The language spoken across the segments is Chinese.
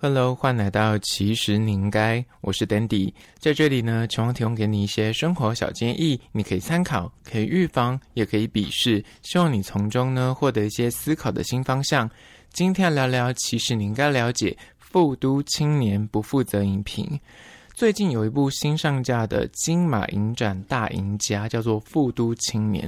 Hello，欢迎来到其实你应该，我是 Dandy，在这里呢，希望提供给你一些生活小建议，你可以参考，可以预防，也可以鄙视，希望你从中呢获得一些思考的新方向。今天聊聊，其实你应该了解，富都青年不负责影评。最近有一部新上架的金马影展大赢家，叫做《富都青年》。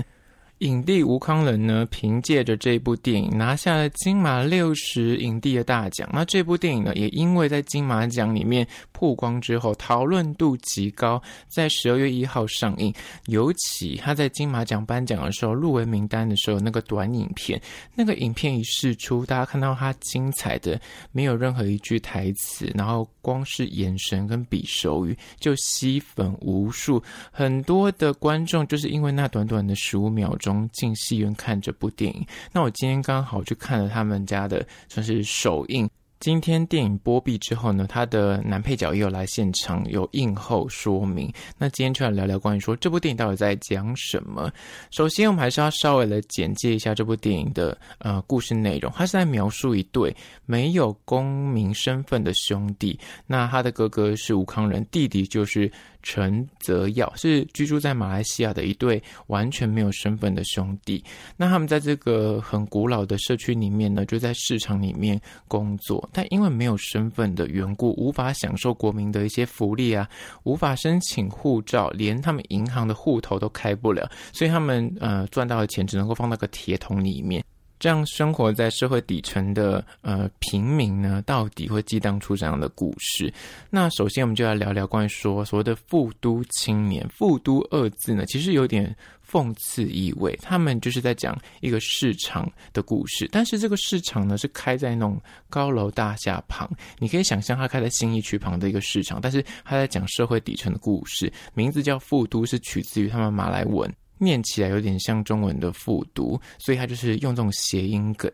影帝吴康仁呢，凭借着这部电影拿下了金马六十影帝的大奖。那这部电影呢，也因为在金马奖里面曝光之后，讨论度极高，在十二月一号上映。尤其他在金马奖颁奖的时候，入围名单的时候，那个短影片，那个影片一释出，大家看到他精彩的，没有任何一句台词，然后光是眼神跟比手语就吸粉无数，很多的观众就是因为那短短的十五秒钟。从进戏院看这部电影，那我今天刚好去看了他们家的算是首映。今天电影播毕之后呢，他的男配角也有来现场有映后说明。那今天就来聊聊关于说这部电影到底在讲什么。首先，我们还是要稍微的简介一下这部电影的呃故事内容。他是在描述一对没有公民身份的兄弟。那他的哥哥是吴康仁，弟弟就是。陈泽耀是居住在马来西亚的一对完全没有身份的兄弟。那他们在这个很古老的社区里面呢，就在市场里面工作，但因为没有身份的缘故，无法享受国民的一些福利啊，无法申请护照，连他们银行的户头都开不了，所以他们呃赚到的钱只能够放到个铁桶里面。这样生活在社会底层的呃平民呢，到底会激荡出怎样的故事？那首先我们就来聊聊关于说所谓的富都青年。富都二字呢，其实有点讽刺意味。他们就是在讲一个市场的故事，但是这个市场呢是开在那种高楼大厦旁，你可以想象它开在新义区旁的一个市场，但是他在讲社会底层的故事。名字叫富都，是取自于他们马来文。念起来有点像中文的复读，所以他就是用这种谐音梗。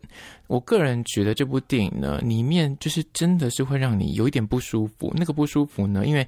我个人觉得这部电影呢，里面就是真的是会让你有一点不舒服。那个不舒服呢，因为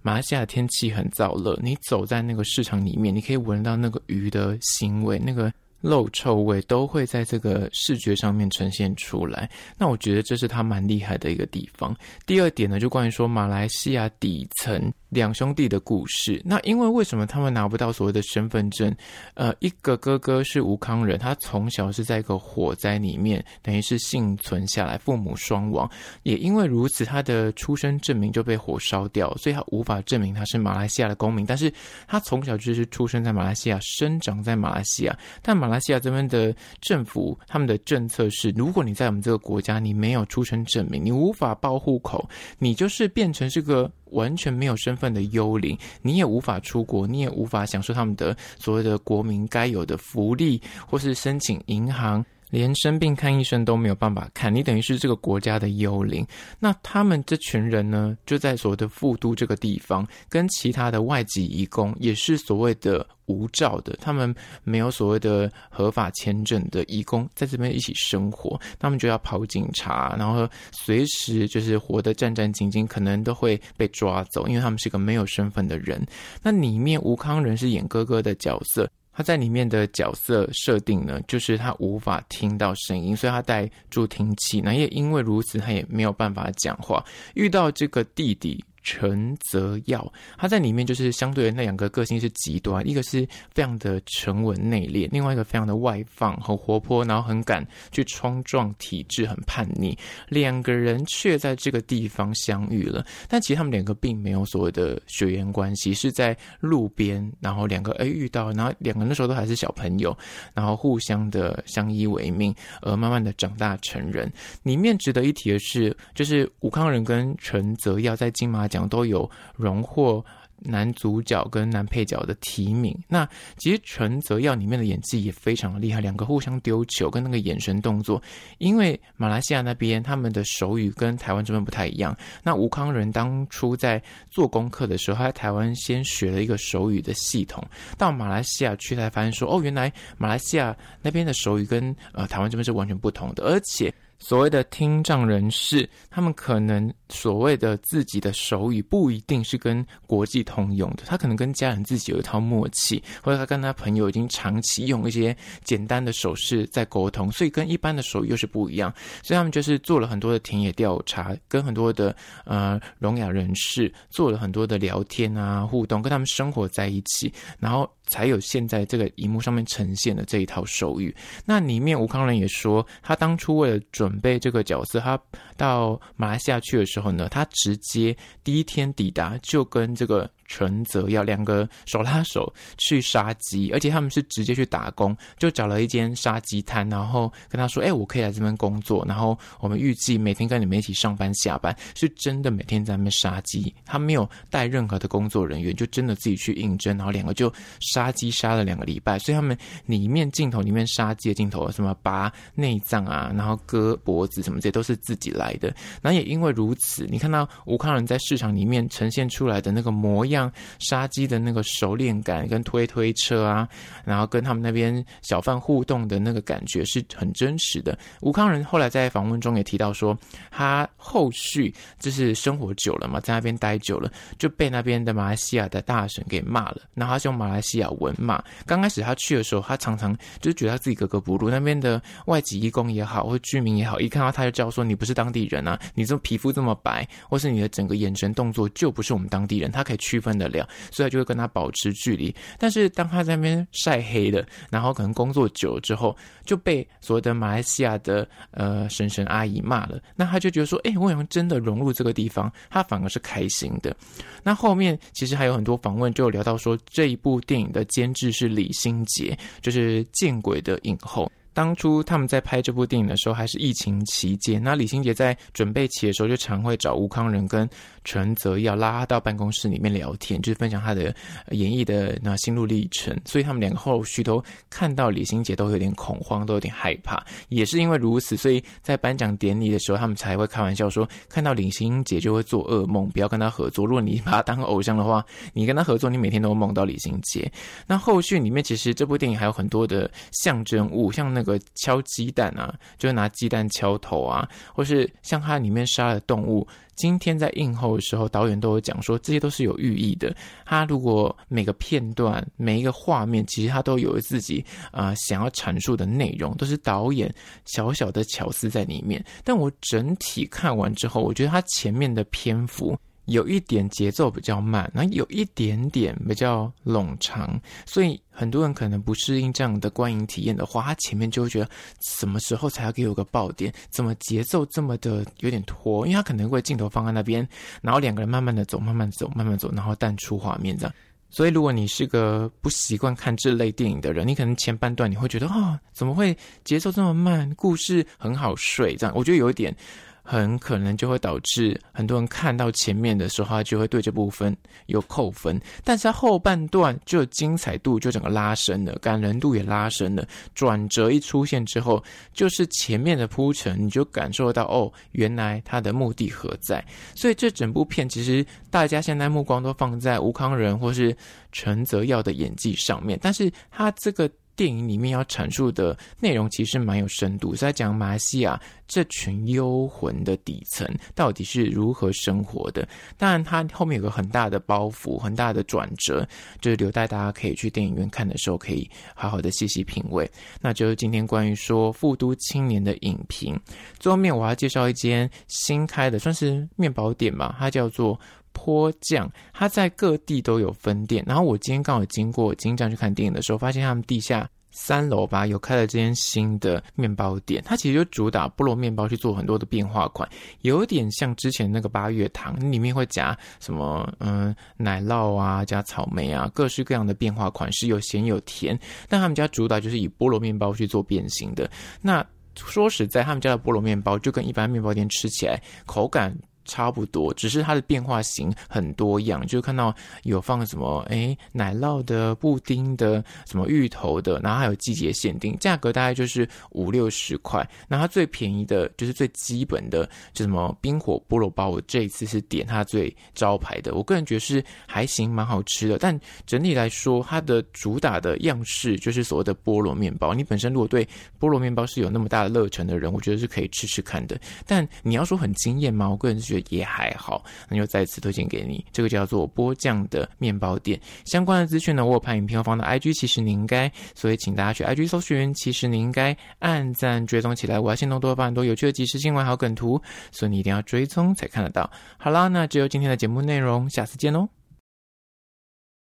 马来西亚的天气很燥热，你走在那个市场里面，你可以闻到那个鱼的腥味，那个。肉臭味都会在这个视觉上面呈现出来，那我觉得这是他蛮厉害的一个地方。第二点呢，就关于说马来西亚底层两兄弟的故事。那因为为什么他们拿不到所谓的身份证？呃，一个哥哥是吴康仁，他从小是在一个火灾里面，等于是幸存下来，父母双亡。也因为如此，他的出生证明就被火烧掉，所以他无法证明他是马来西亚的公民。但是他从小就是出生在马来西亚，生长在马来西亚，但马。来西亚这边的政府，他们的政策是：如果你在我们这个国家，你没有出生证明，你无法报户口，你就是变成是个完全没有身份的幽灵，你也无法出国，你也无法享受他们的所谓的国民该有的福利，或是申请银行。连生病看医生都没有办法看，你等于是这个国家的幽灵。那他们这群人呢，就在所谓的富都这个地方，跟其他的外籍移工，也是所谓的无照的，他们没有所谓的合法签证的移工，在这边一起生活，他们就要跑警察，然后随时就是活得战战兢兢，可能都会被抓走，因为他们是个没有身份的人。那里面吴康仁是演哥哥的角色。他在里面的角色设定呢，就是他无法听到声音，所以他戴助听器。那也因为如此，他也没有办法讲话。遇到这个弟弟。陈泽耀，他在里面就是相对的那两个个性是极端，一个是非常的沉稳内敛，另外一个非常的外放和活泼，然后很敢去冲撞体制，很叛逆。两个人却在这个地方相遇了，但其实他们两个并没有所谓的血缘关系，是在路边，然后两个哎遇到，然后两个那时候都还是小朋友，然后互相的相依为命，而慢慢的长大成人。里面值得一提的是，就是吴康仁跟陈泽耀在金马奖都有荣获男主角跟男配角的提名。那其实陈泽耀里面的演技也非常的厉害，两个互相丢球跟那个眼神动作，因为马来西亚那边他们的手语跟台湾这边不太一样。那吴康仁当初在做功课的时候，他在台湾先学了一个手语的系统，到马来西亚去才发现说，哦，原来马来西亚那边的手语跟呃台湾这边是完全不同的，而且。所谓的听障人士，他们可能所谓的自己的手语不一定是跟国际通用的，他可能跟家人自己有一套默契，或者他跟他朋友已经长期用一些简单的手势在沟通，所以跟一般的手语又是不一样。所以他们就是做了很多的田野调查，跟很多的呃聋哑人士做了很多的聊天啊互动，跟他们生活在一起，然后才有现在这个荧幕上面呈现的这一套手语。那里面吴康仁也说，他当初为了准准备这个角色，他到马来西亚去的时候呢，他直接第一天抵达就跟这个。陈泽耀两个手拉手去杀鸡，而且他们是直接去打工，就找了一间杀鸡摊，然后跟他说：“哎、我可以来这边工作，然后我们预计每天跟你们一起上班下班，是真的每天在那边杀鸡。他没有带任何的工作人员，就真的自己去应征，然后两个就杀鸡杀了两个礼拜。所以他们里面镜头里面杀鸡的镜头，什么拔内脏啊，然后割 脖子什么这些都是自己来的。那也因为如此，你看到吴康仁在市场里面呈现出来的那个模样。杀鸡的那个熟练感，跟推推车啊，然后跟他们那边小贩互动的那个感觉是很真实的。吴康仁后来在访问中也提到说，他后续就是生活久了嘛，在那边待久了，就被那边的马来西亚的大婶给骂了。然后他是用马来西亚文骂。刚开始他去的时候，他常常就是觉得他自己格格不入。那边的外籍义工也好，或居民也好，好一看到他就知道说，你不是当地人啊，你这皮肤这么白，或是你的整个眼神动作就不是我们当地人，他可以区分。得了，所以他就会跟他保持距离。但是当他在那边晒黑的，然后可能工作久了之后，就被所谓的马来西亚的呃婶婶阿姨骂了。那他就觉得说，哎、欸，我好像真的融入这个地方，他反而是开心的。那后面其实还有很多访问，就聊到说，这一部电影的监制是李心洁，就是《见鬼》的影后。当初他们在拍这部电影的时候，还是疫情期间。那李心洁在准备期的时候，就常会找吴康仁跟陈泽耀拉他到办公室里面聊天，就是分享他的演艺的那心路历程。所以他们两个后续都看到李心洁都有点恐慌，都有点害怕。也是因为如此，所以在颁奖典礼的时候，他们才会开玩笑说，看到李心洁就会做噩梦，不要跟他合作。如果你把他当偶像的话，你跟他合作，你每天都会梦到李心洁。那后续里面其实这部电影还有很多的象征物，像那。个敲鸡蛋啊，就拿鸡蛋敲头啊，或是像它里面杀的动物。今天在映后的时候，导演都有讲说，这些都是有寓意的。他如果每个片段、每一个画面，其实他都有自己啊、想要阐述的内容，都是导演小小的巧思在里面。但我整体看完之后，我觉得他前面的篇幅。有一点节奏比较慢，然后有一点点比较冗长，所以很多人可能不适应这样的观影体验的话，他前面就会觉得什么时候才要给我个爆点？怎么节奏这么的有点拖？因为他可能会镜头放在那边，然后两个人慢慢的走，慢慢走，慢慢走，然后淡出画面这样。所以如果你是个不习惯看这类电影的人，你可能前半段你会觉得啊、哦，怎么会节奏这么慢？故事很好睡这样。我觉得有一点。很可能就会导致很多人看到前面的时候，他就会对这部分有扣分。但是他后半段就精彩度就整个拉升了，感人度也拉升了。转折一出现之后，就是前面的铺陈，你就感受到哦，原来他的目的何在。所以这整部片其实大家现在目光都放在吴康仁或是陈泽耀的演技上面，但是他这个。电影里面要阐述的内容其实蛮有深度，是在讲马来西亚这群幽魂的底层到底是如何生活的。当然，它后面有个很大的包袱，很大的转折，就是留待大家可以去电影院看的时候，可以好好的细细品味。那就是今天关于说富都青年的影评。最后面我要介绍一间新开的，算是面包店吧，它叫做。坡酱，它在各地都有分店。然后我今天刚好经过金匠去看电影的时候，发现他们地下三楼吧有开了这间新的面包店。它其实就主打菠萝面包去做很多的变化款，有点像之前那个八月堂，里面会夹什么嗯奶酪啊，加草莓啊，各式各样的变化款式，有咸有甜。但他们家主打就是以菠萝面包去做变形的。那说实在，他们家的菠萝面包就跟一般面包店吃起来口感。差不多，只是它的变化型很多样，就看到有放什么哎奶酪的、布丁的、什么芋头的，然后还有季节限定，价格大概就是五六十块。那它最便宜的就是最基本的，就什么冰火菠萝包，我这一次是点它最招牌的，我个人觉得是还行，蛮好吃的。但整体来说，它的主打的样式就是所谓的菠萝面包。你本身如果对菠萝面包是有那么大的热忱的人，我觉得是可以吃吃看的。但你要说很惊艳吗？我个人是觉得也还好。那就再次推荐给你，这个叫做波酱的面包店。相关的资讯呢，我有拍影片方的 IG，其实你应该，所以请大家去 IG 搜寻，其实你应该按赞追踪起来。我要先动多发很多有趣的即时新闻还有梗图，所以你一定要追踪才看得到。好啦，那只有今天的节目内容，下次见喽。